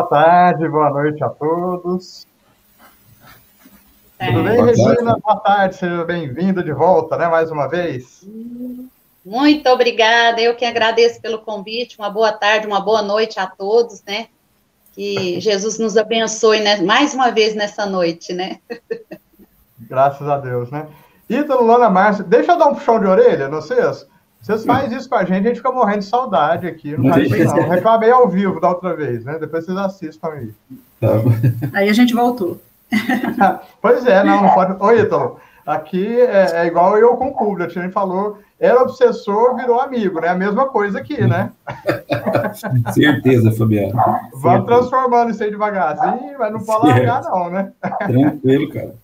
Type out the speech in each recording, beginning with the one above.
Boa tarde, boa noite a todos. É. Tudo bem, boa Regina? Tarde. Boa tarde, seja bem-vinda de volta, né, mais uma vez. Muito obrigada, eu que agradeço pelo convite, uma boa tarde, uma boa noite a todos, né? Que Jesus nos abençoe né, mais uma vez nessa noite, né? Graças a Deus, né? Ítalo, Lona Márcia, deixa eu dar um puxão de orelha, não sei. Vocês fazem isso com a gente, a gente fica morrendo de saudade aqui. Não faz isso, não. Reclamei ao vivo da outra vez, né? Depois vocês assistam aí. Tá. Aí a gente voltou. pois é, não, não pode. Oi, Ítalo. Aqui é, é, igual eu com o Publi, a gente falou, era obsessor, virou amigo, né? A mesma coisa aqui, né? Certeza, Fabiano. Vamos transformando isso aí devagarzinho, mas não pode largar, não, né? Tranquilo, cara.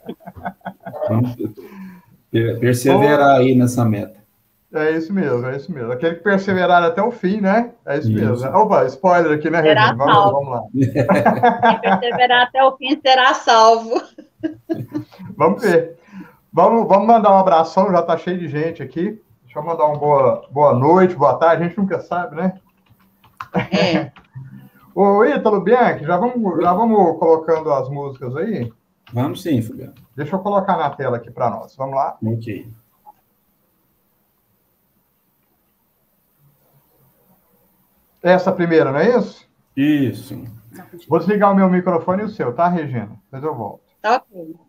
Vamos perseverar aí nessa meta. É isso mesmo, é isso mesmo. Aquele que perseverar até o fim, né? É isso, isso. mesmo. Opa, spoiler aqui, né, Regina? Vamos, vamos, lá. Quem perseverar até o fim será salvo. Vamos ver. Vamos, vamos mandar um abração, já está cheio de gente aqui. Deixa eu mandar uma boa, boa noite, boa tarde, a gente nunca sabe, né? É. Ô, Ítalo Bianchi, já vamos, já vamos colocando as músicas aí? Vamos sim, Fabiano. Deixa eu colocar na tela aqui para nós. Vamos lá? Ok. Essa primeira, não é isso? Isso. Vou desligar o meu microfone e o seu, tá, Regina? Depois eu volto. Tá ok.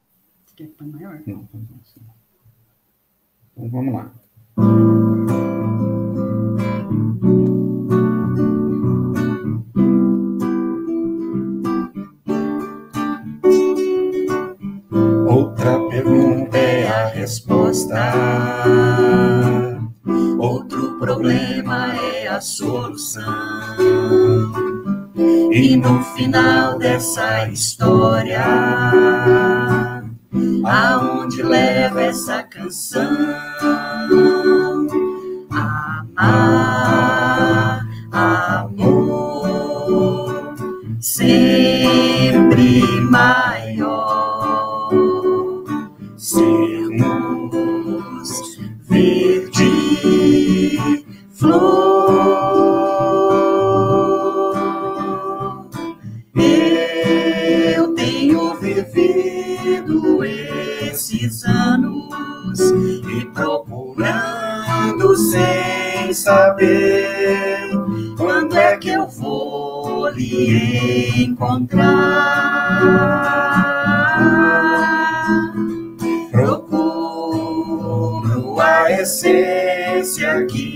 Então vamos lá. Outra pergunta é a resposta. Outro problema é a solução. E no final dessa história, aonde leva essa canção? Amar, amor, sempre maior. Flor. Eu tenho vivido esses anos e procurando sem saber quando é que eu vou lhe encontrar. Procuro a essência que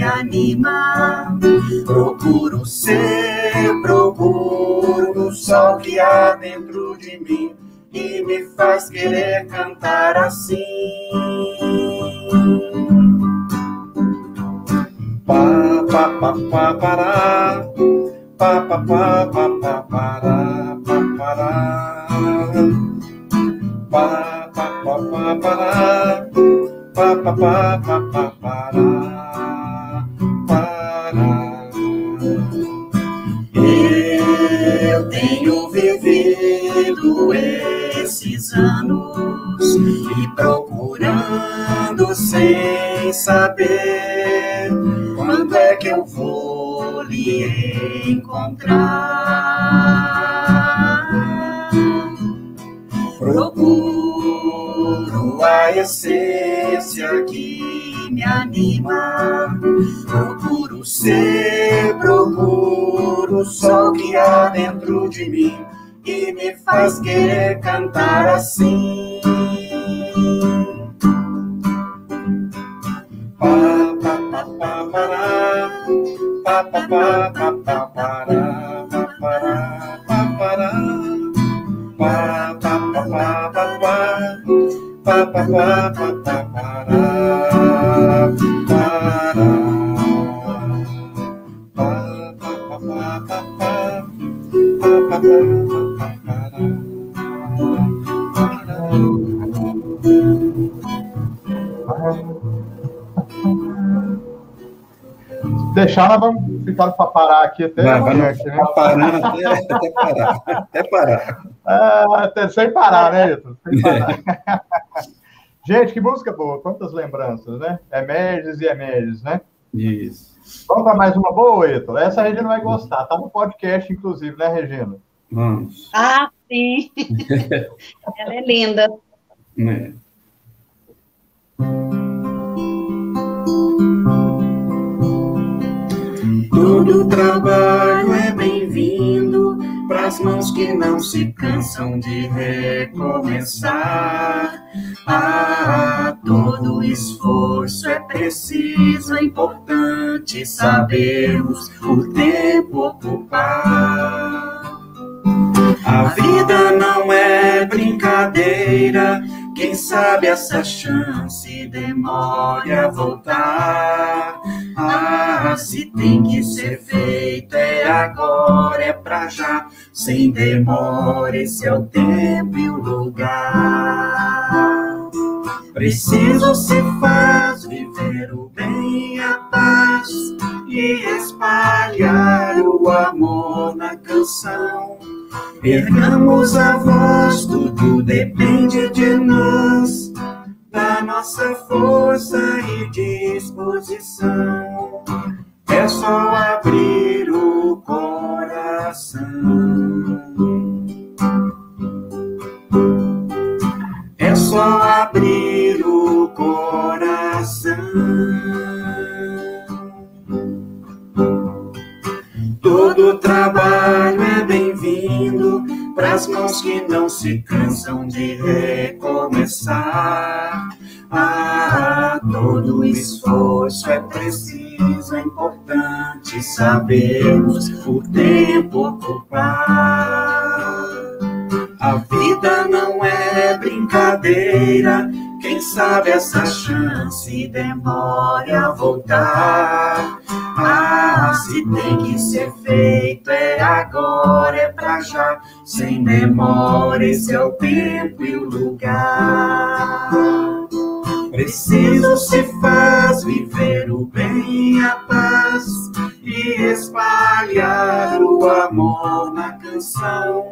me anima, procuro ser, procuro o sol que há dentro de mim e me faz querer cantar assim. Pa pa pa pa pará, pa pa pa pa pa pará, pa pará. Pa pa pa pa pará, pa pa pa pa pa pará, esses anos e procurando sem saber quando é que eu vou lhe encontrar. Procuro a essência que me anima, procuro ser, procuro o que há dentro de mim e me faz querer cantar assim. Pa pa pa pa pará, pa pa pa pa pa pará, pa pará, pa pará, pa pa pa pa pa pa, pa pa pa pa pa pará, pará. Pa pa deixar, nós vamos ficar para parar aqui até vai, amanhã. Vai, né? parando até, até parar. Até parar. É, até, sem parar, né, Ito? Sem parar. Gente, que música boa, quantas lembranças, né? Emerges e Emerges, né? Isso. Vamos para mais uma boa, Ítalo? Essa a Regina vai gostar. Tá no podcast, inclusive, né, Regina? Vamos. Ah, sim. Ela é linda. É. Todo trabalho é bem-vindo para as mãos que não se cansam de recomeçar. Ah, todo esforço é preciso, é importante sabermos o tempo ocupar. A vida não é brincadeira, quem sabe essa chance demore a voltar. Ah, se tem que ser feito é agora, é pra já, sem demora, esse é o tempo e o lugar. Preciso se faz viver o bem a paz e espalhar o amor na canção. Ergamos a voz, tudo depende de nós, da nossa força e disposição. É só abrir o coração. É só abrir o coração. Todo trabalho é bem-vindo para as mãos que não se cansam de recomeçar. Ah, todo esforço é preciso, é importante sabermos o tempo ocupar. A vida não é brincadeira, quem sabe essa chance demore a voltar. Ah, se tem que ser feito é agora, é pra já, sem demora, esse é o tempo e o lugar. Preciso se faz viver o bem e a paz e espalhar o amor na canção.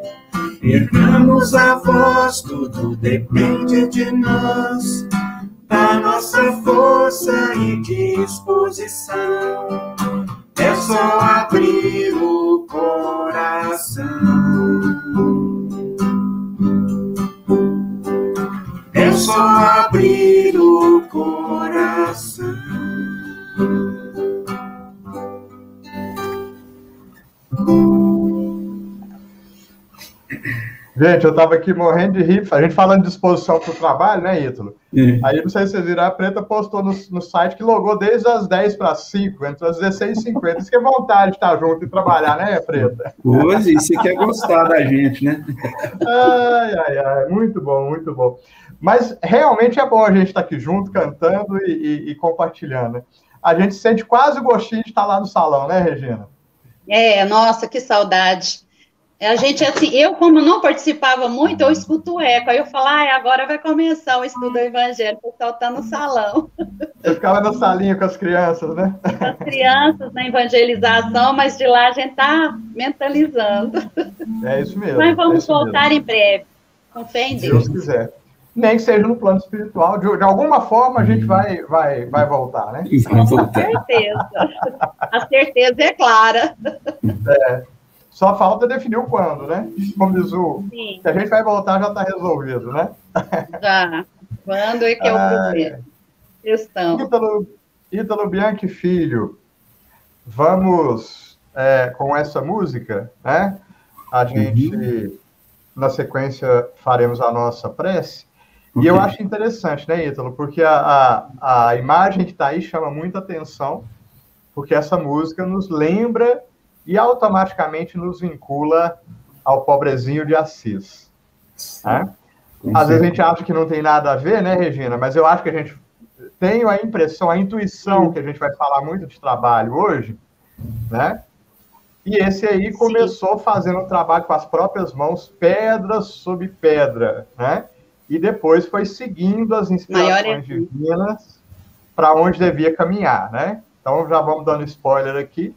Ergamos a voz, tudo depende de nós, da nossa força e disposição. É só abrir o coração. É só abrir o coração. Gente, eu estava aqui morrendo de rir, a gente falando de disposição para o trabalho, né, Ítalo? É. Aí, não sei se vocês viram, a Preta postou no, no site que logou desde as 10 para 5, entre as 16h50. Isso que é vontade de estar junto e trabalhar, né, Preta? Hoje, você quer gostar da gente, né? Ai, ai, ai, muito bom, muito bom. Mas realmente é bom a gente estar aqui junto, cantando e, e- e compartilhando. né? A gente sente quase o gostinho de estar lá no salão, né, Regina? É, nossa, que saudade. A gente, assim, eu, como não participava muito, eu escuto o eco. Aí eu falo, ai, agora vai começar o estudo do Evangelho, o pessoal está no salão. Eu ficava na salinha com as crianças, né? As crianças na evangelização, mas de lá a gente está mentalizando. É isso mesmo. Mas é vamos isso mesmo. voltar em breve, com fé em Se Deus. Deus quiser. Nem que seja no plano espiritual, de, de alguma forma a gente vai, vai, vai voltar, né? Vamos Com certeza. A certeza é clara. Só falta definir o quando, né? Como diz o. Sim, Se a gente vai voltar, já está resolvido, né? já. Quando é que é o problema? Questão. Ítalo, Ítalo Bianchi Filho, vamos é, com essa música, né? A gente, na sequência, faremos a nossa prece. E eu acho interessante, né, Ítalo? Porque a, a, a imagem que está aí chama muita atenção, porque essa música nos lembra e automaticamente nos vincula ao pobrezinho de Assis. Né? Às vezes a gente acha que não tem nada a ver, né, Regina? Mas eu acho que a gente tem a impressão, a intuição que a gente vai falar muito de trabalho hoje, né? E esse aí Sim. começou fazendo um trabalho com as próprias mãos, pedra sobre pedra, né? E depois foi seguindo as inspirações Maior divinas para onde devia caminhar, né? Então já vamos dando spoiler aqui,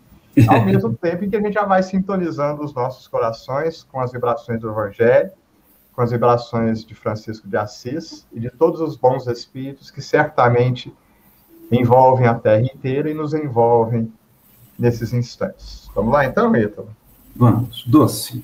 ao mesmo tempo em que a gente já vai sintonizando os nossos corações com as vibrações do Evangelho, com as vibrações de Francisco de Assis e de todos os bons espíritos que certamente envolvem a Terra inteira e nos envolvem nesses instantes. Vamos lá então, Ítalo? Vamos, doce.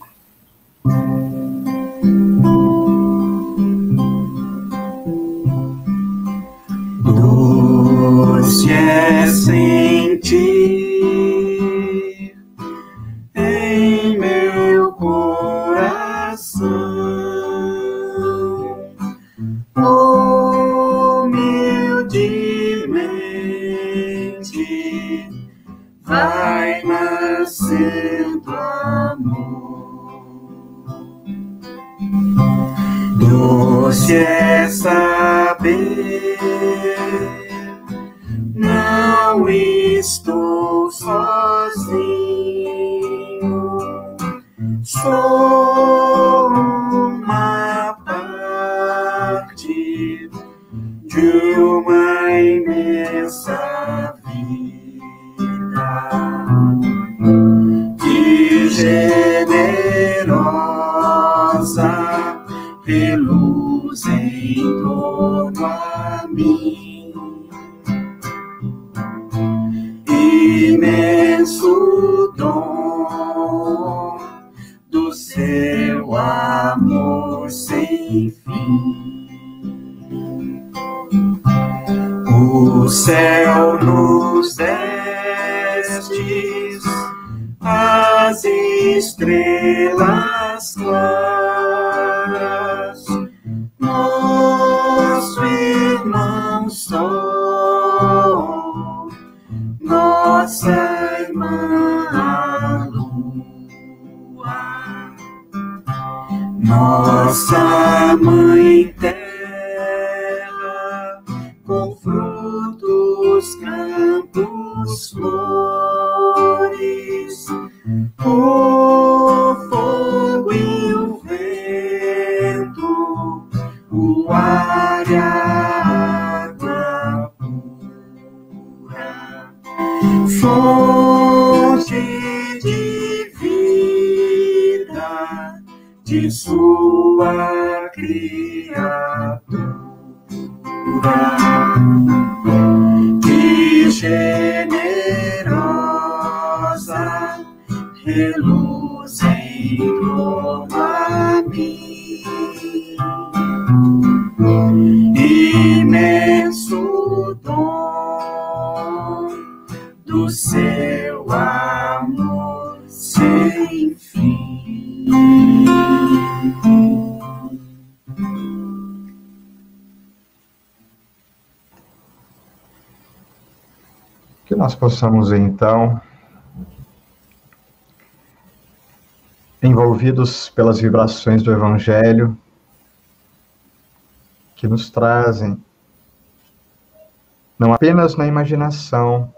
So. Possamos então envolvidos pelas vibrações do Evangelho, que nos trazem, não apenas na imaginação,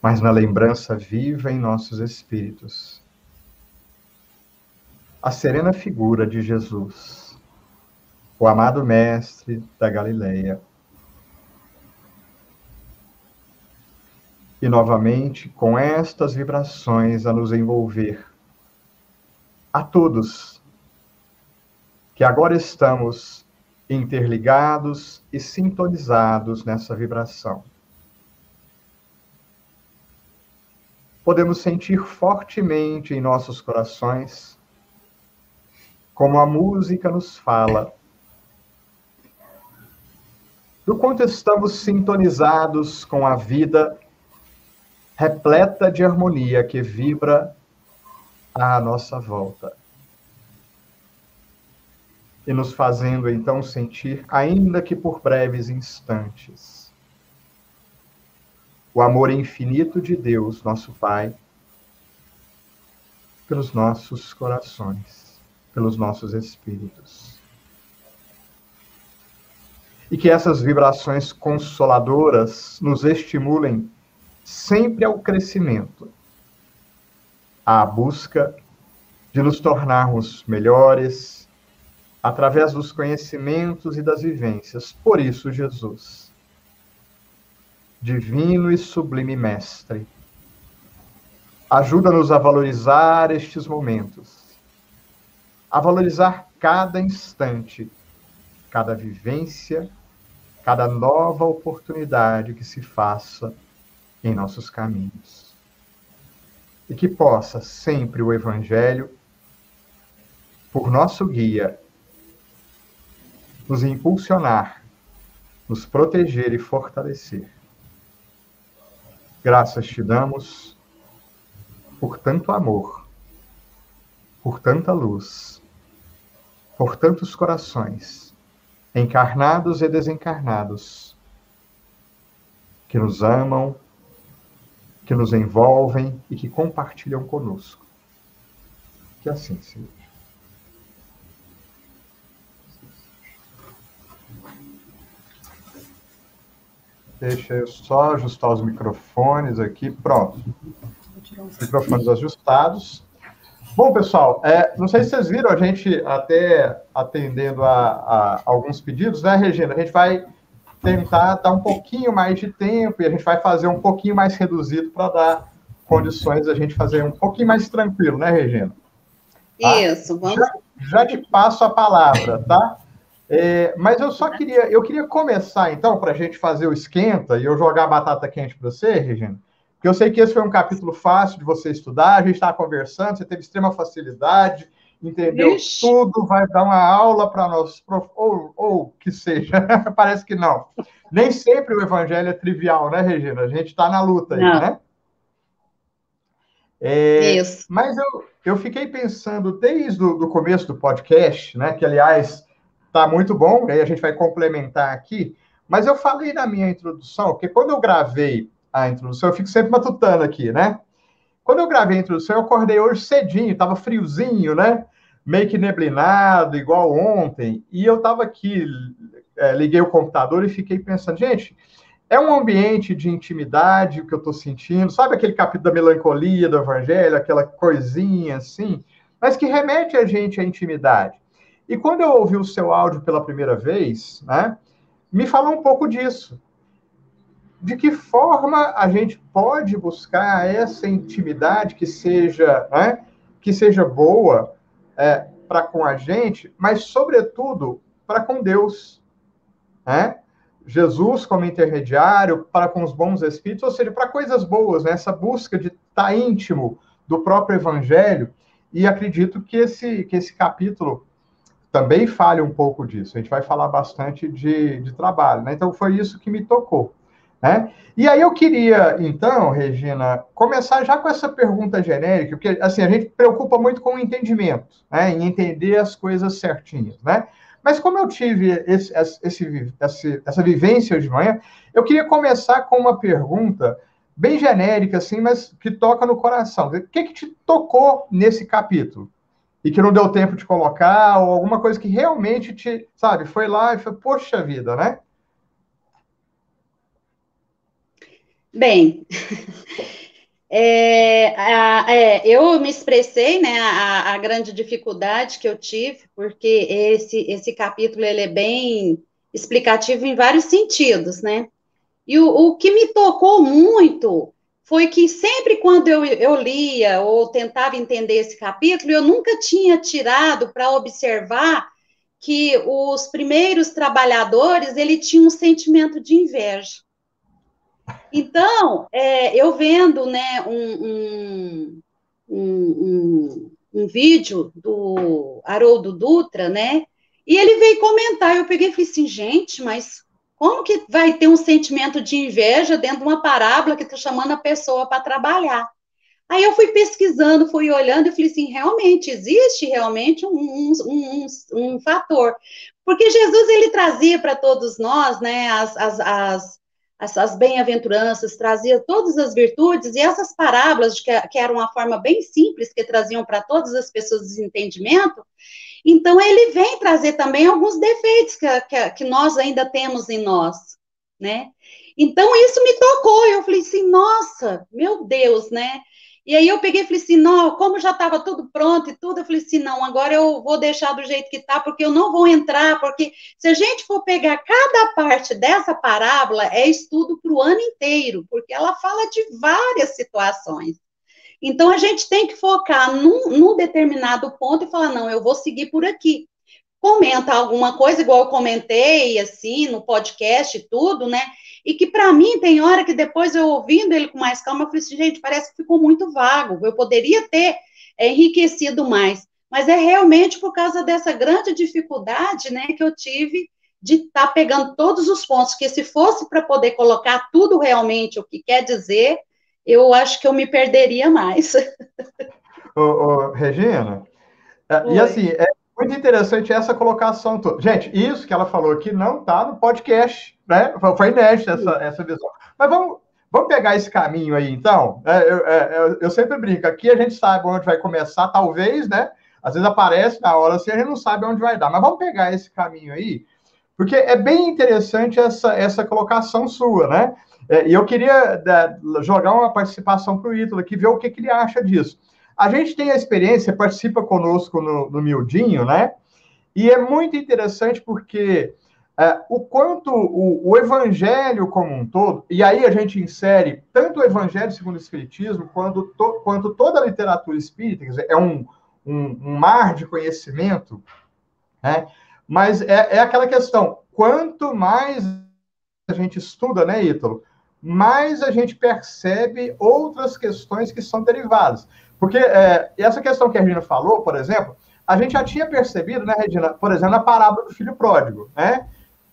mas na lembrança viva em nossos espíritos. A serena figura de Jesus, o amado Mestre da Galileia. E novamente, com estas vibrações a nos envolver, a todos que agora estamos interligados e sintonizados nessa vibração. Podemos sentir fortemente em nossos corações como a música nos fala do quanto estamos sintonizados com a vida repleta de harmonia que vibra à nossa volta e nos fazendo então sentir, ainda que por breves instantes, o amor infinito de Deus, nosso Pai, pelos nossos corações, pelos nossos espíritos. E que essas vibrações consoladoras nos estimulem sempre ao crescimento, à busca de nos tornarmos melhores, através dos conhecimentos e das vivências. Por isso, Jesus, divino e sublime Mestre, ajuda-nos a valorizar estes momentos, a valorizar cada instante, cada vivência, cada nova oportunidade que se faça em nossos caminhos. e que possa sempre o Evangelho, por nosso guia, nos impulsionar, nos proteger e fortalecer. Graças te damos por tanto amor, por tanta luz, por tantos corações, encarnados e desencarnados, que nos amam, que nos envolvem e que compartilham conosco. Que assim seja. Deixa eu só ajustar os microfones aqui. Pronto. Microfones ajustados. Bom, pessoal, é, não sei se vocês viram a gente até atendendo a, a, alguns pedidos, né, Regina? A gente vai tentar dar um pouquinho mais de tempo e a gente vai fazer um pouquinho mais reduzido para dar condições a gente fazer um pouquinho mais tranquilo, né, Regina? Tá? Isso, vamos. Já, já te passo a palavra, tá? É, mas eu só queria, eu queria começar então para a gente fazer o esquenta e eu jogar a batata quente para você, Regina. Porque eu sei que esse foi um capítulo fácil de você estudar, a gente estava conversando, você teve extrema facilidade, entendeu Ixi. tudo, vai dar uma aula para nós, ou, ou que seja, parece que não. Nem sempre o evangelho é trivial, né, Regina? A gente está na luta aí, não. né? É, Isso. Mas eu, eu fiquei pensando desde o começo do podcast, né, que aliás está muito bom, aí a gente vai complementar aqui, mas eu falei na minha introdução que quando eu gravei a introdução, eu fico sempre matutando aqui, né? Quando eu gravei a introdução, eu acordei hoje cedinho, tava friozinho, né? Meio que neblinado, igual ontem. E eu tava aqui, é, liguei o computador e fiquei pensando, gente, é um ambiente de intimidade o que eu estou sentindo, sabe aquele capítulo da melancolia do evangelho, aquela coisinha assim, mas que remete a gente à intimidade. E quando eu ouvi o seu áudio pela primeira vez, né, me falou um pouco disso de que forma a gente pode buscar essa intimidade que seja, né, que seja boa é, para com a gente, mas sobretudo para com Deus, né? Jesus como intermediário para com os bons espíritos, ou seja, para coisas boas, né? essa busca de estar tá íntimo do próprio Evangelho. E acredito que esse que esse capítulo também fale um pouco disso. A gente vai falar bastante de, de trabalho, né? Então foi isso que me tocou. Né? E aí eu queria, então, Regina, começar já com essa pergunta genérica, porque assim, a gente preocupa muito com o entendimento, né? em entender as coisas certinhas. Né? Mas como eu tive esse, esse, esse, essa vivência de manhã, eu queria começar com uma pergunta bem genérica, assim, mas que toca no coração. O que, que te tocou nesse capítulo? E que não deu tempo de colocar, ou alguma coisa que realmente te, sabe, foi lá e foi, poxa vida, né? Bem, é, a, é, eu me expressei, né, a, a, grande dificuldade que eu tive, porque esse, esse capítulo ele é bem explicativo em vários sentidos, né? E o, o que me tocou muito foi que sempre quando eu, eu lia ou tentava entender esse capítulo, eu nunca tinha tirado para observar que os primeiros trabalhadores ele tinham um sentimento de inveja. Então, é, eu vendo né, um, um, um, um, vídeo do Haroldo Dutra, né? E ele veio comentar, eu peguei e falei assim, gente, mas como que vai ter um sentimento de inveja dentro de uma parábola que está chamando a pessoa para trabalhar? Aí eu fui pesquisando, fui olhando e falei assim, realmente, existe realmente um, um, um, um fator. Porque Jesus, ele trazia para todos nós, né, as, as, as essas bem-aventuranças, trazia todas as virtudes, e essas parábolas, que, que eram uma forma bem simples, que traziam para todas as pessoas desentendimento, então ele vem trazer também alguns defeitos que, que, que nós ainda temos em nós, né? Então isso me tocou, eu falei assim, nossa, meu Deus, né? E aí eu peguei e falei assim, não, como já estava tudo pronto e tudo, eu falei assim, não, agora eu vou deixar do jeito que está, porque eu não vou entrar, porque se a gente for pegar cada parte dessa parábola, é estudo para o ano inteiro, porque ela fala de várias situações. Então a gente tem que focar num, num determinado ponto e falar, não, eu vou seguir por aqui. Comenta alguma coisa, igual eu comentei, assim, no podcast e tudo, né? E que para mim tem hora que depois eu ouvindo ele com mais calma, eu falei assim, gente, parece que ficou muito vago. Eu poderia ter é, enriquecido mais. Mas é realmente por causa dessa grande dificuldade, né, que eu tive de estar tá pegando todos os pontos, que se fosse para poder colocar tudo realmente o que quer dizer, eu acho que eu me perderia mais. ô, ô, Regina, é, Oi. e assim, é muito interessante essa colocação toda. Gente, isso que ela falou aqui não está no podcast, né? Foi inédito essa, essa visão. Mas vamos, vamos pegar esse caminho aí, então. É, eu, é, eu, eu, sempre brinco, aqui a gente sabe onde vai começar, talvez, né? Às vezes aparece na hora assim, a gente não sabe onde vai dar. Mas vamos pegar esse caminho aí, porque é bem interessante essa, essa colocação sua, né? É, e eu queria da, jogar uma participação para o Ítalo aqui, ver o que, que ele acha disso. A gente tem a experiência, participa conosco no, no Mildinho, né? E é muito interessante porque é, o quanto o, o, evangelho como um todo, e aí a gente insere tanto o evangelho segundo o Espiritismo, quanto, to, quanto toda a literatura espírita, quer dizer, é um, um, um mar de conhecimento, né? Mas é, é aquela questão, quanto mais a gente estuda, né, Ítalo, mais a gente percebe outras questões que são derivadas. Porque é, essa questão que a Regina falou, por exemplo, a gente já tinha percebido, né, Regina, por exemplo, na parábola do filho pródigo, né?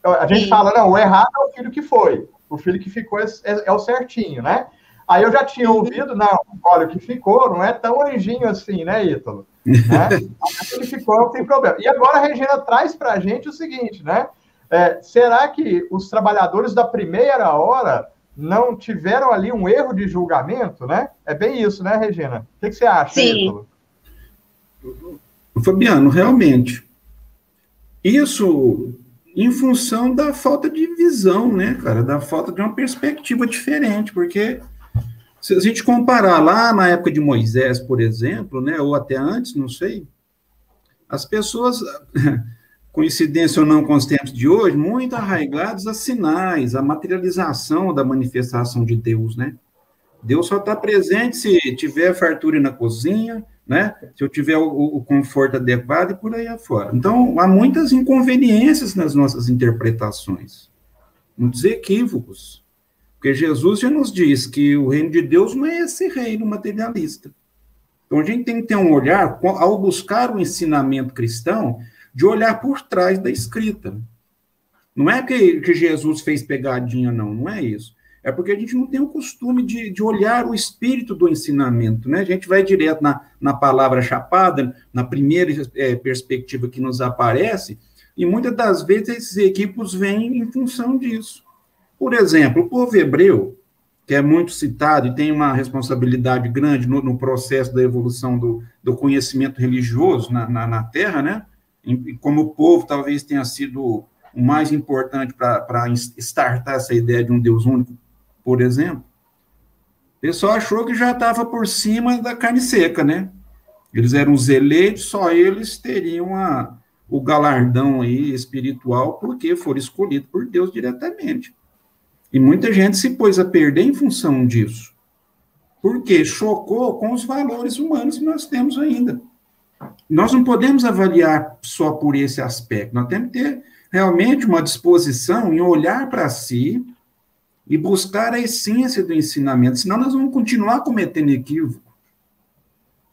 A gente Sim. fala, não, o errado é o filho que foi, o filho que ficou é, é, o certinho, né? Aí eu já tinha ouvido, não, olha, o que ficou não é tão anjinho assim, né, Ítalo? Né? que ficou não tem problema. E agora a Regina traz para a gente o seguinte, né? É, será que os trabalhadores da primeira hora não tiveram ali um erro de julgamento, né? É bem isso, né, Regina? O que, que você acha? Sim. Fabiano, realmente. Isso em função da falta de visão, né, cara? Da falta de uma perspectiva diferente, porque se a gente comparar lá na época de Moisés, por exemplo, né, ou até antes, não sei, as pessoas coincidência ou não com os tempos de hoje, muito arraigados a sinais, a materialização da manifestação de Deus, né? Deus só está presente se tiver fartura na cozinha, né? Se eu tiver o, o, conforto adequado e por aí afora. Então, há muitas inconveniências nas nossas interpretações, muitos equívocos. Porque Jesus já nos diz que o reino de Deus não é esse reino materialista. Então, a gente tem que ter um olhar, ao buscar o ensinamento cristão, de olhar por trás da escrita. Não é que, que Jesus fez pegadinha, não, não é isso. É porque a gente não tem o costume de, de olhar o espírito do ensinamento, né? A gente vai direto na, na palavra chapada, na primeira é, perspectiva que nos aparece, e muitas das vezes esses equipos vêm em função disso. Por exemplo, o povo hebreu, que é muito citado e tem uma responsabilidade grande no, no processo da evolução do, do conhecimento religioso na, na, na Terra, né? Como o povo talvez tenha sido o mais importante para startar essa ideia de um Deus único, por exemplo, o pessoal achou que já estava por cima da carne seca, né? Eles eram os eleitos, só eles teriam a, o galardão aí espiritual porque foram escolhidos por Deus diretamente. E muita gente se pôs a perder em função disso. Porque chocou com os valores humanos que nós temos ainda nós não podemos avaliar só por esse aspecto, nós temos que ter realmente uma disposição em olhar para si e buscar a essência do ensinamento, senão nós vamos continuar cometendo equívoco.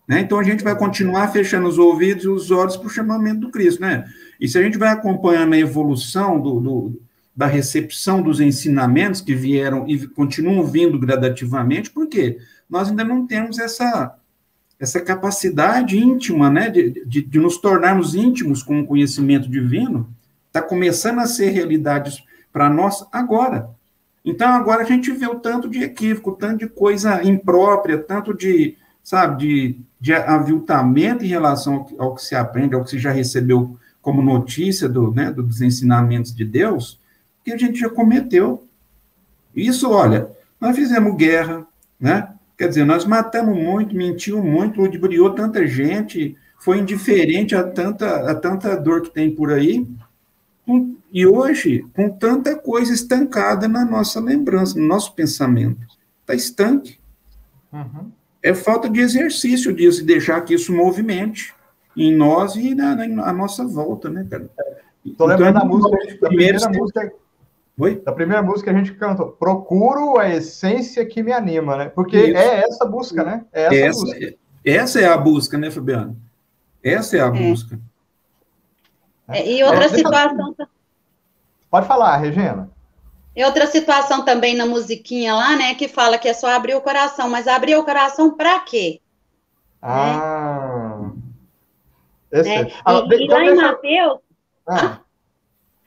Né? Então a gente vai continuar fechando os ouvidos e os olhos para o chamamento do Cristo. Né? E se a gente vai acompanhando a evolução do, do, da recepção dos ensinamentos que vieram e continuam vindo gradativamente, por quê? Nós ainda não temos essa essa capacidade íntima, né, de, de, de nos tornarmos íntimos com o conhecimento divino, está começando a ser realidade para nós agora. Então, agora a gente vê o tanto de equívoco, tanto de coisa imprópria, tanto de, sabe, de, de aviltamento em relação ao, ao que se aprende, ao que se já recebeu como notícia do, né, dos ensinamentos de Deus, que a gente já cometeu. Isso, olha, nós fizemos guerra, né? Quer dizer, nós matamos muito, mentimos muito, ludibriou tanta gente, foi indiferente a tanta, a tanta dor que tem por aí. E hoje, com tanta coisa estancada na nossa lembrança, no nosso pensamento, está estanque. Uhum. É falta de exercício disso, e deixar que isso movimente. em nós e na, na, nossa volta, né, cara? Estou lembrando então, da música, da primeira música. Oi? Da primeira música que a gente canta, procuro a essência que me anima, né? Porque Isso. é essa busca, né? É essa, essa, busca. essa é a busca, né, Fabiano? Essa é a é. busca. É, e outra situação. Pode falar, Regina. E outra situação também na musiquinha lá, né, que fala que é só abrir o coração, mas abrir o coração para quê? Ah. Né? É. Ah, e, e, lá em Mateus. Ah.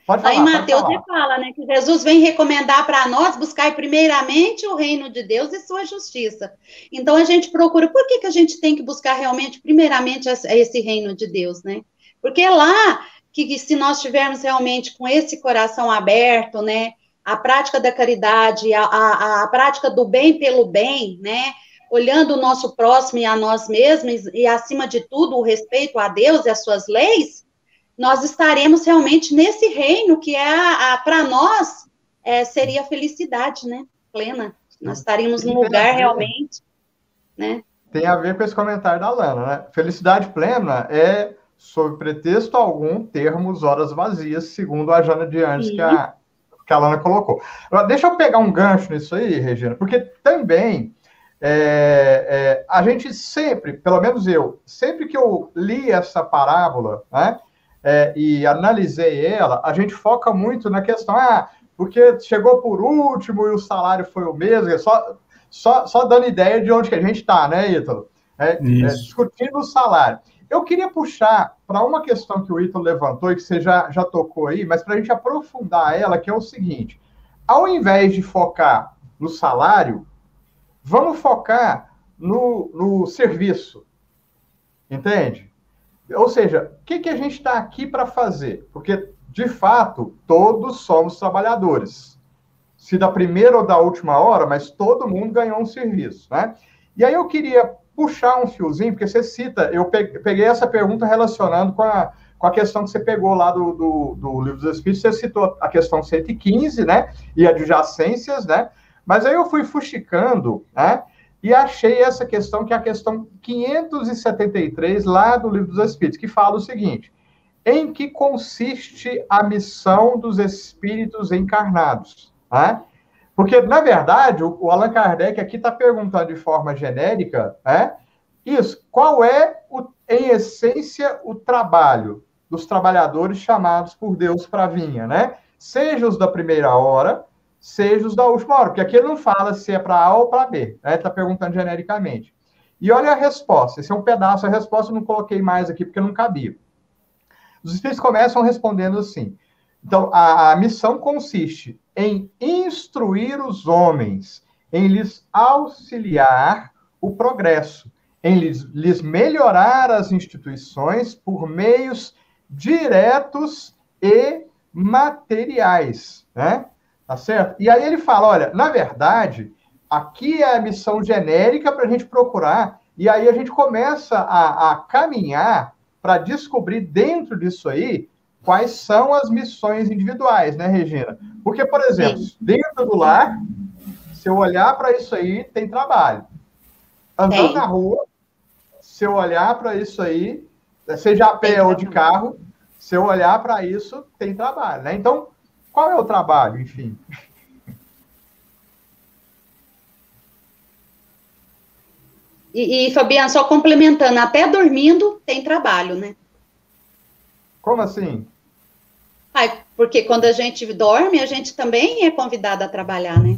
Pode falar, Aí Mateus ele fala, né, que Jesus vem recomendar para nós buscar primeiramente o reino de Deus e sua justiça. Então a gente procura, por que, que a gente tem que buscar realmente primeiramente esse reino de Deus, né? Porque é lá que, que se nós tivermos realmente com esse coração aberto, né, a prática da caridade, a, a, a prática do bem pelo bem, né, olhando o nosso próximo e a nós mesmos, e acima de tudo o respeito a Deus e as suas leis, nós estaremos realmente nesse reino que é para nós é, seria felicidade, né? Plena. Nós estaríamos num lugar realmente, né? Tem a ver com esse comentário da Lana, né? Felicidade plena é, sob pretexto algum, termos horas vazias, segundo a Jana de Anjos, que a, que a Lana colocou. Deixa eu pegar um gancho nisso aí, Regina, porque também é, é, a gente sempre, pelo menos eu, sempre que eu li essa parábola, né? É, e analisei ela, a gente foca muito na questão, ah, porque chegou por último e o salário foi o mesmo, é só, só, só dando ideia de onde que a gente está, né, Ítalo? É, é, discutindo o salário. Eu queria puxar para uma questão que o Ítalo levantou e que você já, já tocou aí, mas para a gente aprofundar ela, que é o seguinte: ao invés de focar no salário, vamos focar no, no serviço. Entende? Ou seja, o que, que a gente está aqui para fazer? Porque, de fato, todos somos trabalhadores. Se da primeira ou da última hora, mas todo mundo ganhou um serviço, né? E aí eu queria puxar um fiozinho, porque você cita, eu peguei essa pergunta relacionando com a, com a questão que você pegou lá do, do, do Livro dos Espíritos, você citou a questão 115, né? E adjacências, né? Mas aí eu fui fuxicando, né? E achei essa questão, que é a questão 573, lá do Livro dos Espíritos, que fala o seguinte: em que consiste a missão dos espíritos encarnados? Né? Porque, na verdade, o Allan Kardec aqui está perguntando de forma genérica, né? Isso, qual é, o, em essência, o trabalho dos trabalhadores chamados por Deus para a vinha, né? Seja os da primeira hora, seja os da última hora, porque aqui ele não fala se é para A ou para B, né? Está perguntando genericamente. E olha a resposta, esse é um pedaço, a resposta eu não coloquei mais aqui porque não cabia. Os espíritos começam respondendo assim. Então, a, a missão consiste em instruir os homens, em lhes auxiliar o progresso, em lhes, lhes melhorar as instituições por meios diretos e materiais, né? Tá certo? E aí ele fala: olha, na verdade, aqui é a missão genérica para a gente procurar, e aí a gente começa a, a caminhar para descobrir dentro disso aí quais são as missões individuais, né, Regina? Porque, por exemplo, Sim. dentro do lar, se eu olhar para isso aí, tem trabalho. Andando Sim. na rua, se eu olhar para isso aí, seja a pé ou de carro, se eu olhar para isso, tem trabalho, né? Então, qual é o trabalho, enfim? E, e Fabiana, só complementando, até dormindo tem trabalho, né? Como assim? Ai, porque quando a gente dorme, a gente também é convidado a trabalhar, né?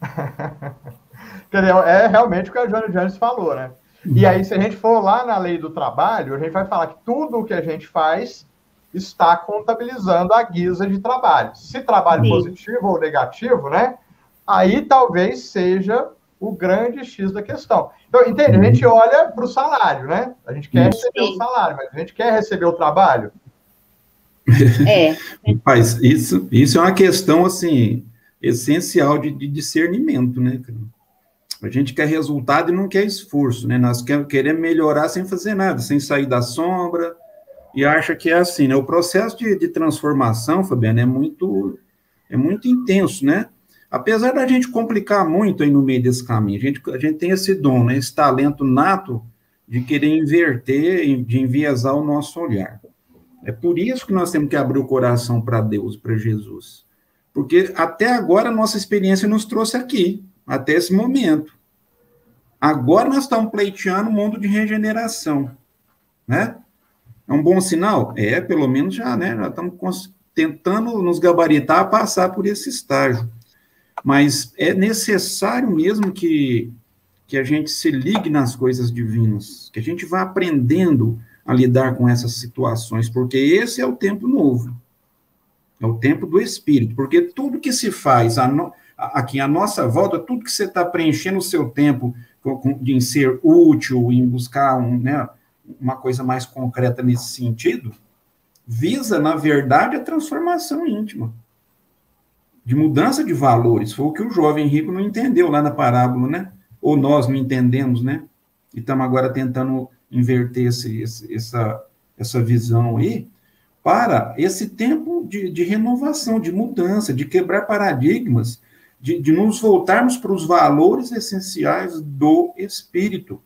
é realmente o que a Joana Jones falou, né? E aí, se a gente for lá na lei do trabalho, a gente vai falar que tudo o que a gente faz está contabilizando a guisa de trabalho. Se trabalho Sim. positivo ou negativo, né? Aí talvez seja o grande X da questão. Então, entende? A gente olha para o salário, né? A gente quer receber Sim. o salário, mas a gente quer receber o trabalho. É. Mas isso, isso é uma questão, assim, essencial de, de discernimento, né? A gente quer resultado e não quer esforço, né? Nós queremos melhorar sem fazer nada, sem sair da sombra, e acha que é assim, né? O processo de, de transformação, Fabiano, é muito, é muito intenso, né? Apesar da gente complicar muito aí no meio desse caminho, a gente, a gente tem esse dom, né? Esse talento nato de querer inverter, de enviesar o nosso olhar. É por isso que nós temos que abrir o coração para Deus, para Jesus. Porque até agora a nossa experiência nos trouxe aqui, até esse momento. Agora nós estamos pleiteando um mundo de regeneração, né? É um bom sinal? É, pelo menos já, né? Já estamos tentando nos gabaritar a passar por esse estágio. Mas é necessário mesmo que, que a gente se ligue nas coisas divinas, que a gente vá aprendendo a lidar com essas situações, porque esse é o tempo novo. É o tempo do Espírito, porque tudo que se faz a no, aqui à nossa volta, tudo que você está preenchendo o seu tempo de, em ser útil, em buscar um, né, uma coisa mais concreta nesse sentido, visa, na verdade, a transformação íntima, de mudança de valores. Foi o que o jovem rico não entendeu lá na parábola, né? Ou nós não entendemos, né? E estamos agora tentando inverter esse, esse, essa, essa visão aí, para esse tempo de, de renovação, de mudança, de quebrar paradigmas, de, de nos voltarmos para os valores essenciais do espírito.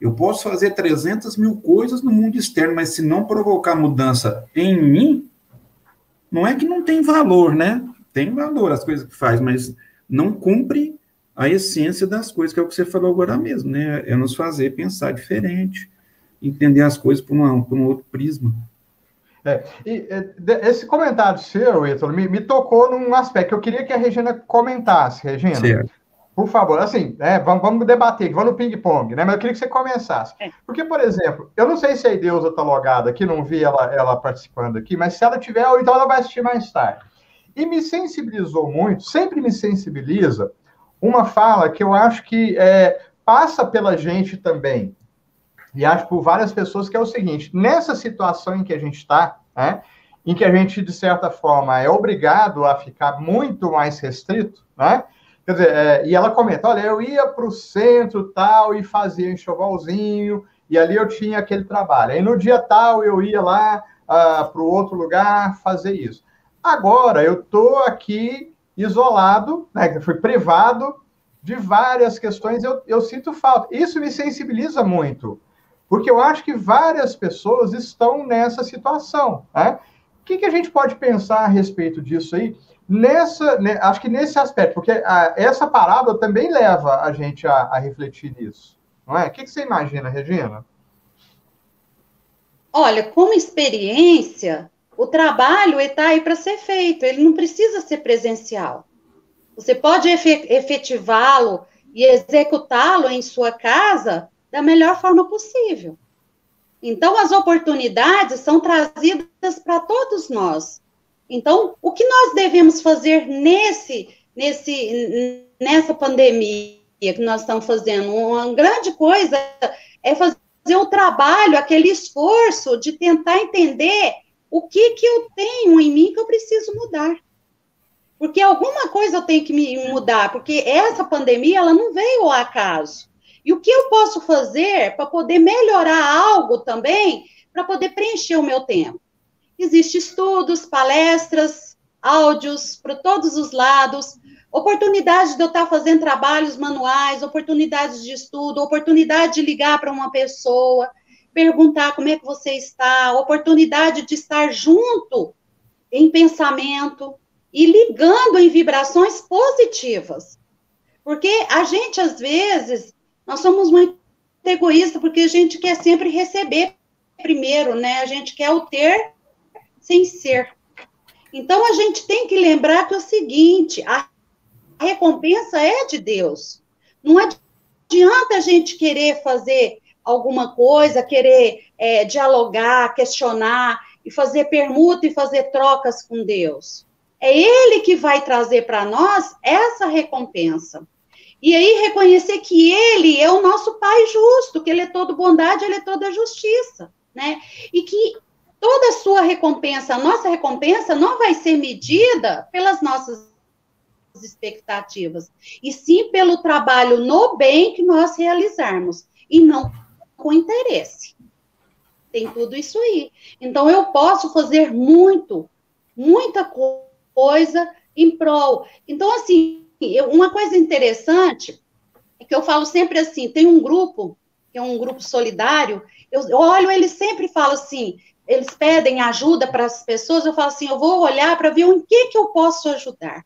Eu posso fazer 300 mil coisas no mundo externo, mas se não provocar mudança em mim, não é que não tem valor, né? Tem valor as coisas que faz, mas não cumpre a essência das coisas, que é o que você falou agora mesmo, né? É nos fazer pensar diferente, entender as coisas por, uma, por um outro prisma. É, e, esse comentário seu, Ítalo, me, me, tocou num aspecto que eu queria que a Regina comentasse, Regina. Certo. Por favor, assim, né, vamos, vamos debater, vamos no ping-pong, né? Mas eu queria que você começasse. É. Porque, por exemplo, eu não sei se a Ideusa está logada aqui, não vi ela, ela participando aqui, mas se ela tiver, então ela vai assistir mais tarde. E me sensibilizou muito, sempre me sensibiliza, uma fala que eu acho que é, passa pela gente também, e acho por várias pessoas que é o seguinte: nessa situação em que a gente está, né, em que a gente, de certa forma, é obrigado a ficar muito mais restrito, né? Quer dizer, é, e ela comenta: olha, eu ia para o centro tal e fazia enxovalzinho, e ali eu tinha aquele trabalho. Aí no dia tal eu ia lá ah, para o outro lugar fazer isso. Agora eu estou aqui isolado, né, fui privado de várias questões, eu, eu sinto falta. Isso me sensibiliza muito. Porque eu acho que várias pessoas estão nessa situação. Né? O que, que a gente pode pensar a respeito disso aí? Nessa, né, acho que nesse aspecto, porque a, essa parábola também leva a gente a, a, refletir nisso. Não é? O que, que você imagina, Regina? Olha, como experiência, o trabalho está aí para ser feito, ele não precisa ser presencial. Você pode efetivá-lo e executá-lo em sua casa da melhor forma possível. Então, as oportunidades são trazidas para todos nós. Então, o que nós devemos fazer nesse, nesse, nessa pandemia que nós estamos fazendo? Uma grande coisa é fazer o trabalho, aquele esforço de tentar entender o que, que eu tenho em mim que eu preciso mudar. Porque alguma coisa eu tenho que me mudar, porque essa pandemia ela não veio ao acaso. E o que eu posso fazer para poder melhorar algo também, para poder preencher o meu tempo? Existem estudos, palestras, áudios para todos os lados, oportunidades de eu estar fazendo trabalhos manuais, oportunidades de estudo, oportunidade de ligar para uma pessoa, perguntar como é que você está, oportunidade de estar junto em pensamento e ligando em vibrações positivas. Porque a gente, às vezes, nós somos muito egoístas porque a gente quer sempre receber primeiro, né? A gente quer o ter sem ser. Então a gente tem que lembrar que é o seguinte: a recompensa é de Deus. Não adianta a gente querer fazer alguma coisa, querer é, dialogar, questionar e fazer permuta e fazer trocas com Deus. É Ele que vai trazer para nós essa recompensa. E aí reconhecer que ele é o nosso Pai justo, que ele é todo bondade, ele é toda justiça, né? E que toda a sua recompensa, a nossa recompensa não vai ser medida pelas nossas expectativas, e sim pelo trabalho no bem que nós realizarmos, e não com interesse. Tem tudo isso aí. Então, eu posso fazer muito, muita coisa em prol. Então, assim, uma coisa interessante é que eu falo sempre assim: tem um grupo que é um grupo solidário, eu, eu olho, eles sempre falam assim, eles pedem ajuda para as pessoas, eu falo assim, eu vou olhar para ver em que, que eu posso ajudar.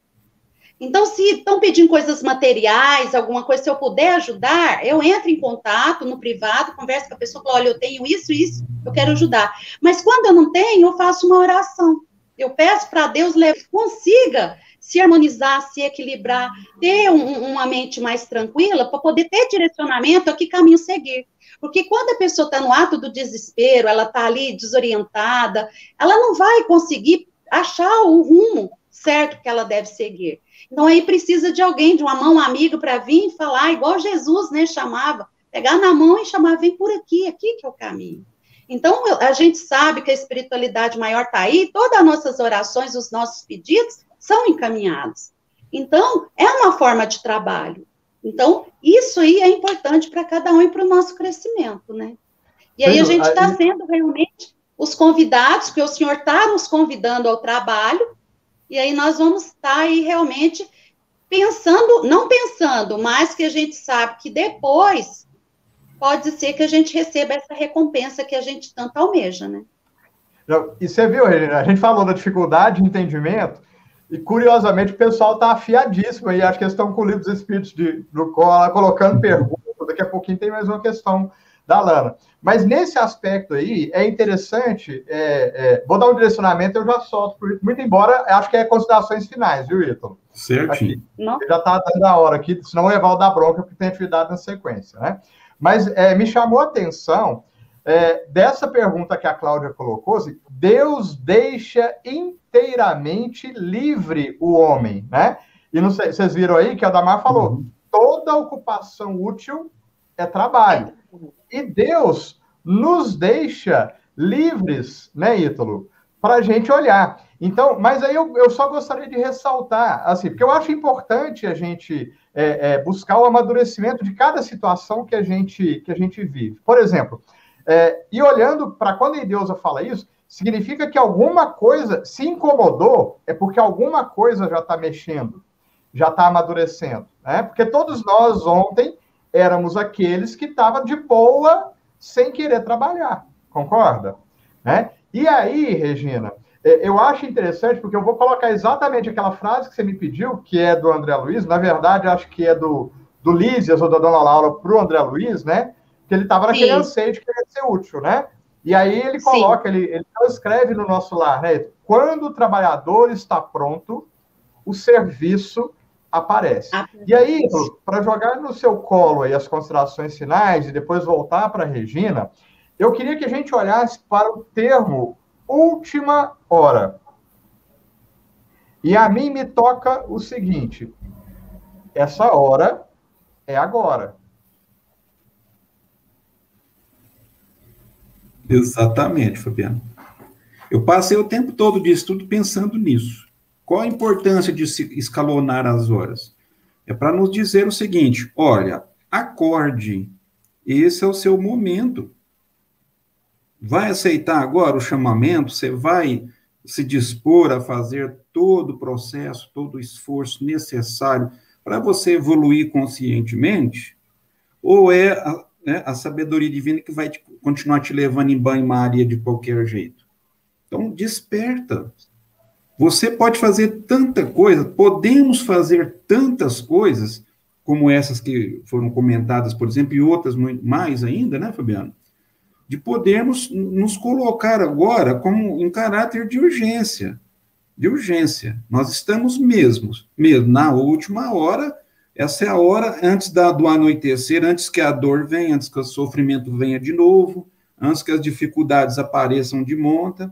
Então, se estão pedindo coisas materiais, alguma coisa, se eu puder ajudar, eu entro em contato no privado, converso com a pessoa, falo, olha, eu tenho isso, isso, eu quero ajudar. Mas quando eu não tenho, eu faço uma oração. Eu peço para Deus consiga se harmonizar, se equilibrar, ter um, uma mente mais tranquila para poder ter direcionamento a que caminho seguir. Porque quando a pessoa está no ato do desespero, ela está ali desorientada, ela não vai conseguir achar o rumo certo que ela deve seguir. Então aí precisa de alguém, de uma mão amiga para vir e falar, igual Jesus, né, chamava, pegar na mão e chamar, vem por aqui, aqui que é o caminho. Então a gente sabe que a espiritualidade maior está aí, todas as nossas orações, os nossos pedidos são encaminhados. Então é uma forma de trabalho. Então isso aí é importante para cada um e para o nosso crescimento, né? E aí a gente está sendo realmente os convidados, que o senhor está nos convidando ao trabalho, e aí nós vamos estar aí realmente pensando, não pensando, mas que a gente sabe que depois pode ser que a gente receba essa recompensa que a gente tanto almeja, né? E você viu, Regina, a gente falou da dificuldade de entendimento, e curiosamente o pessoal está afiadíssimo aí, acho que eles estão com o livro dos Espíritos de, do Cola, colocando perguntas, daqui a pouquinho tem mais uma questão da Lana. Mas nesse aspecto aí, é interessante, é, é, vou dar um direcionamento, eu já solto, muito embora, acho que é considerações finais, viu, Ítalo? Certinho. Já está dando a hora aqui, senão o Evaldo dá bronca, porque tem atividade na sequência, né? Mas é, me chamou a atenção é, dessa pergunta que a Cláudia colocou, Deus deixa inteiramente livre o homem, né? E não sei, vocês viram aí que a Damar falou, uhum. toda ocupação útil é trabalho. E Deus nos deixa livres, né, Ítalo, para a gente olhar. Então, mas aí eu, eu, só gostaria de ressaltar, assim, porque eu acho importante a gente é, é, buscar o amadurecimento de cada situação que a gente, que a gente vive. Por exemplo, é, e olhando para quando a Deusa fala isso, significa que alguma coisa se incomodou, é porque alguma coisa já está mexendo, já está amadurecendo. Né? Porque todos nós ontem éramos aqueles que estavam de boa, sem querer trabalhar, concorda? Né? E aí, Regina, é, eu acho interessante, porque eu vou colocar exatamente aquela frase que você me pediu, que é do André Luiz, na verdade, acho que é do, do Lízias ou da Dona Laura para o André Luiz, né? Que ele estava naquele anseio de querer ser útil, né? E aí ele coloca, ele, ele escreve no nosso lar, né? Quando o trabalhador está pronto, o serviço aparece. E aí, para jogar no seu colo aí as considerações finais e depois voltar para a Regina, eu queria que a gente olhasse para o termo última hora. E a mim me toca o seguinte: essa hora é agora. Exatamente, Fabiano. Eu passei o tempo todo de estudo pensando nisso. Qual a importância de se escalonar as horas? É para nos dizer o seguinte: olha, acorde, esse é o seu momento vai aceitar agora o chamamento, você vai se dispor a fazer todo o processo, todo o esforço necessário para você evoluir conscientemente? Ou é né, a sabedoria divina que vai te, continuar te levando em banho-maria de qualquer jeito? Então, desperta. Você pode fazer tanta coisa, podemos fazer tantas coisas, como essas que foram comentadas, por exemplo, e outras mais ainda, né, Fabiano? de podermos nos colocar agora como em caráter de urgência, de urgência. Nós estamos mesmo na última hora, essa é a hora antes da, do anoitecer, antes que a dor venha, antes que o sofrimento venha de novo, antes que as dificuldades apareçam de monta.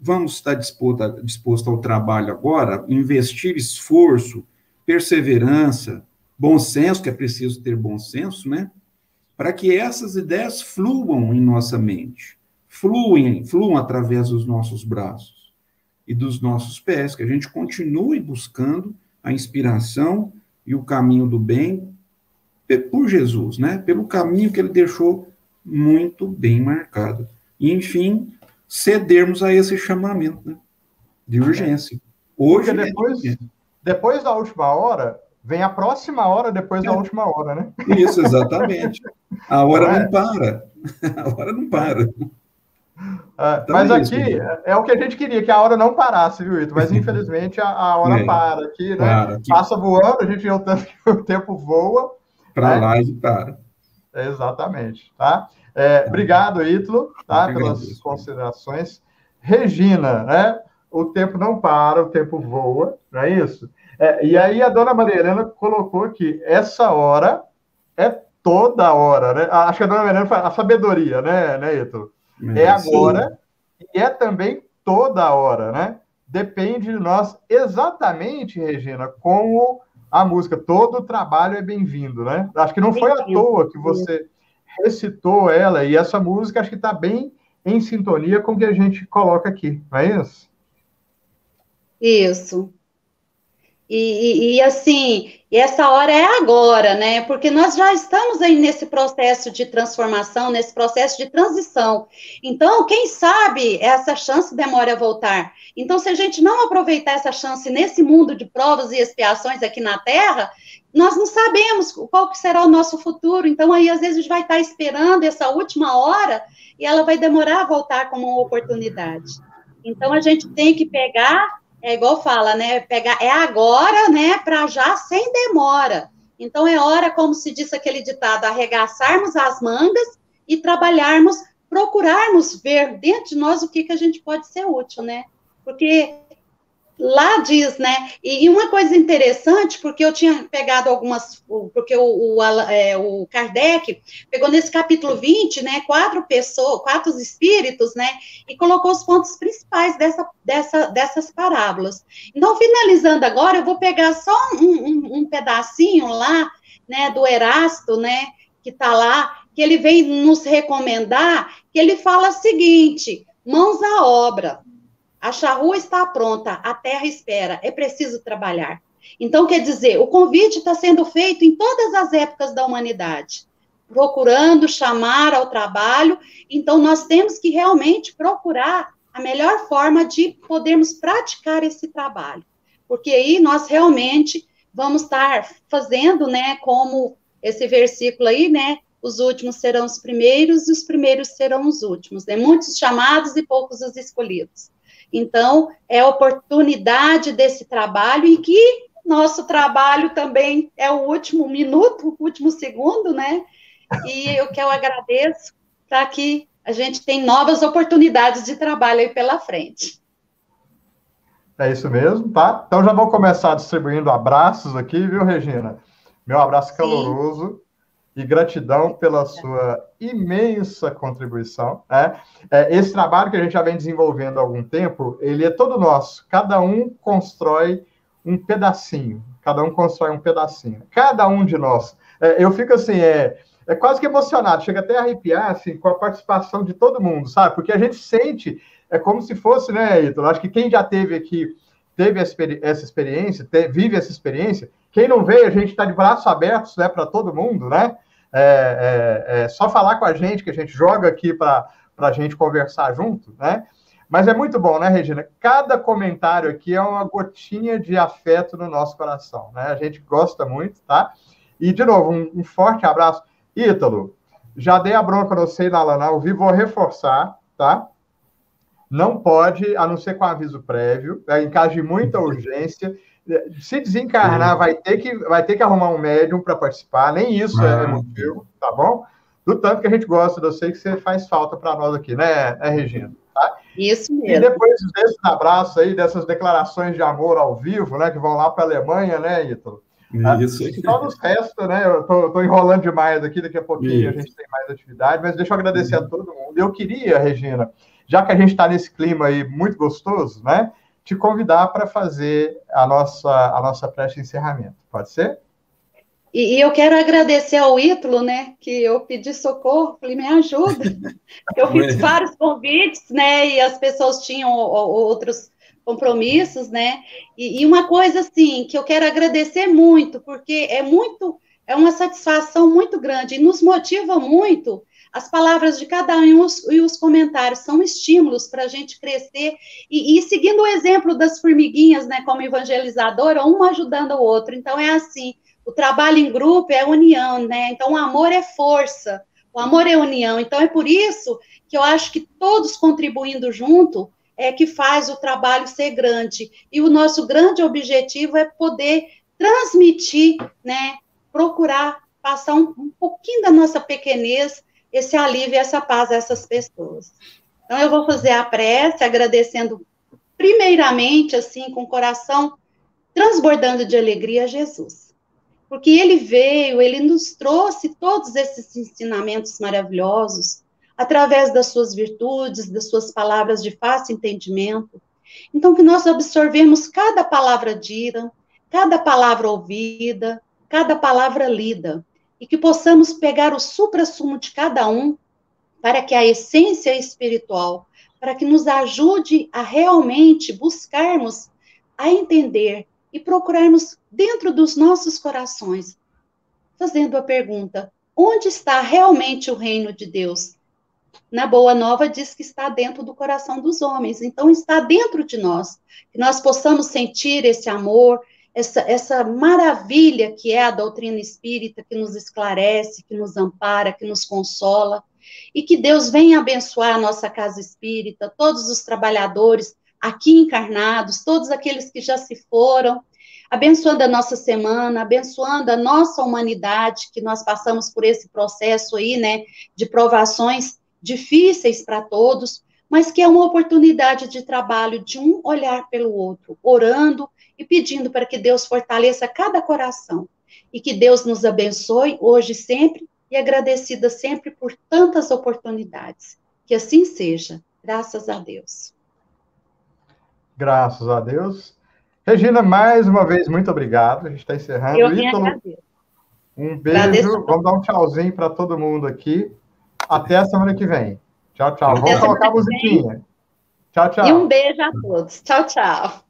Vamos estar disposto, disposto ao trabalho agora, investir esforço, perseverança, bom senso, que é preciso ter bom senso, né? para que essas ideias fluam em nossa mente, fluem, fluam através dos nossos braços e dos nossos pés, que a gente continue buscando a inspiração e o caminho do bem por Jesus, né? Pelo caminho que ele deixou muito bem marcado. E, enfim, cedermos a esse chamamento né? de urgência. Hoje, depois, depois da última hora, vem a próxima hora depois da última hora, né? Isso, exatamente. A hora não, é? não para. A hora não para. É, então mas é aqui é, é, o que a gente queria, que a hora não parasse, viu, Ito? Mas infelizmente a, a hora é, para aqui, né? Para. Passa voando, a gente vê o tanto que o tempo voa. Para né? lá e para. Exatamente, tá? É, obrigado, Ítalo, tá? Pelas considerações. Regina, né? O tempo não para, o tempo voa, não é isso? É, e aí a dona Mariana colocou aqui, essa hora é toda hora, né? Acho que a dona Mariana fala a sabedoria, né, né Ítalo? É, é agora sim. e é também toda hora, né? Depende de nós exatamente, Regina, como a música, todo o trabalho é bem-vindo, né? Acho que não foi à toa que você recitou ela, e essa música acho que está bem em sintonia com o que a gente coloca aqui, não é isso? Isso. E, e, e, assim, essa hora é agora, né? Porque nós já estamos aí nesse processo de transformação, nesse processo de transição. Então, quem sabe essa chance demora a voltar. Então, se a gente não aproveitar essa chance nesse mundo de provas e expiações aqui na Terra, nós não sabemos qual que será o nosso futuro. Então, aí, às vezes, a gente vai estar esperando essa última hora e ela vai demorar a voltar como uma oportunidade. Então, a gente tem que pegar é igual fala, né? Pegar é agora, né? Para já sem demora. Então é hora, como se diz aquele ditado, arregaçarmos as mangas e trabalharmos, procurarmos ver dentro de nós o que, que a gente pode ser útil, né? Porque lá diz, né? E, uma coisa interessante, porque eu tinha pegado algumas, porque o, o, é, o, Kardec pegou nesse capítulo 20, né? Quatro pessoas, quatro espíritos, né? E colocou os pontos principais dessa, dessa, dessas parábolas. Então, finalizando agora, eu vou pegar só um, um, um pedacinho lá, né? Do Erasto, né? Que está lá, que ele vem nos recomendar, que ele fala o seguinte: mãos à obra a charrua está pronta, a terra espera, é preciso trabalhar. Então, quer dizer, o convite está sendo feito em todas as épocas da humanidade, procurando chamar ao trabalho. Então, nós temos que realmente procurar a melhor forma de podermos praticar esse trabalho, porque aí nós realmente vamos estar fazendo, né, como esse versículo aí, né, os últimos serão os primeiros e os primeiros serão os últimos, né, muitos chamados e poucos os escolhidos. Então, é a oportunidade desse trabalho e que nosso trabalho também é o último minuto, o último segundo, né? E eu que eu agradeço para que a gente tenha novas oportunidades de trabalho aí pela frente. É isso mesmo, tá? Então já vou começar distribuindo abraços aqui, viu, Regina? Meu abraço caloroso e gratidão pela sua imensa contribuição. Né? É, esse trabalho que a gente já vem desenvolvendo há algum tempo, ele é todo nosso. Cada um constrói um pedacinho. Cada um constrói um pedacinho. Cada um de nós. É, eu fico assim, é, é quase que emocionado, chega até a arrepiar assim, com a participação de todo mundo, sabe? Porque a gente sente, é como se fosse, né, Ítalo? Acho que quem já teve aqui, teve essa experiência, vive essa experiência, quem não veio, a gente está de braços abertos né, para todo mundo, né? É, é, é só falar com a gente, que a gente joga aqui para a gente conversar junto, né? Mas é muito bom, né, Regina? Cada comentário aqui é uma gotinha de afeto no nosso coração, né? A gente gosta muito, tá? E, de novo, um, um forte abraço. Ítalo, já dei a bronca no sei na Lana vivo, vou reforçar, tá? Não pode, a não ser com aviso prévio, né? em caso de muita urgência se desencarnar, vai ter, que, vai ter que arrumar um médium para participar, nem isso é ah, é motivo, tá bom? Do tanto que a gente gosta, eu sei que você faz falta para nós aqui, né, né, Regina? Tá? Isso mesmo. E depois desses abraços aí, dessas declarações de amor ao vivo, né, que vão lá para a Alemanha, né, Ítalo? Isso. Só nos resta, né? Eu tô, tô, enrolando demais aqui, daqui a pouquinho Isso. a gente tem mais atividade, mas deixa eu agradecer uhum. a todo mundo. Eu queria, Regina, já que a gente está nesse clima aí muito gostoso, né? Te convidar para fazer a nossa, a nossa prece de encerramento. Pode ser? E, e, eu quero agradecer ao Ítalo, né, que eu pedi socorro, falei, me ajuda. Eu fiz vários convites, né, e as pessoas tinham outros compromissos, né, e, e uma coisa, assim, que eu quero agradecer muito, porque é muito, é uma satisfação muito grande, e nos motiva muito as palavras de cada um e os, e os comentários são estímulos para a gente crescer e, e, seguindo o exemplo das formiguinhas, né, como evangelizadora, um ajudando o outro. Então é assim, o trabalho em grupo é união, né? Então o amor é força, o amor é união. Então é por isso que eu acho que todos contribuindo junto é que faz o trabalho ser grande. E o nosso grande objetivo é poder transmitir, né, procurar passar um, um pouquinho da nossa pequenez esse alívio e essa paz a essas pessoas. Então, eu vou fazer a prece agradecendo, primeiramente, assim, com o coração transbordando de alegria a Jesus. Porque ele veio, ele nos trouxe todos esses ensinamentos maravilhosos, através das suas virtudes, das suas palavras de fácil entendimento. Então, que nós absorvemos cada palavra dita, cada palavra ouvida, cada palavra lida, e que possamos pegar o supra-sumo de cada um para que a essência espiritual, para que nos ajude a realmente buscarmos a entender e procurarmos dentro dos nossos corações, fazendo a pergunta: onde está realmente o reino de Deus? Na Boa Nova diz que está dentro do coração dos homens, então está dentro de nós, que nós possamos sentir esse amor, essa, essa maravilha que é a doutrina espírita, que nos esclarece, que nos ampara, que nos consola, e que Deus venha abençoar a nossa casa espírita, todos os trabalhadores aqui encarnados, todos aqueles que já se foram, abençoando a nossa semana, abençoando a nossa humanidade, que nós passamos por esse processo aí, né, de provações difíceis para todos, mas que é uma oportunidade de trabalho de um olhar pelo outro, orando e pedindo para que Deus fortaleça cada coração e que Deus nos abençoe hoje e sempre e agradecida sempre por tantas oportunidades. Que assim seja, graças a Deus. Graças a Deus. Regina, mais uma vez, muito obrigado. A gente está encerrando. Eu Ítalo, um beijo. Agradeço. Vamos dar um tchauzinho para todo mundo aqui. Até a semana que vem. Tchau, tchau. Até Vamos colocar a musiquinha. Tchau, tchau. E um beijo a todos. Tchau, tchau.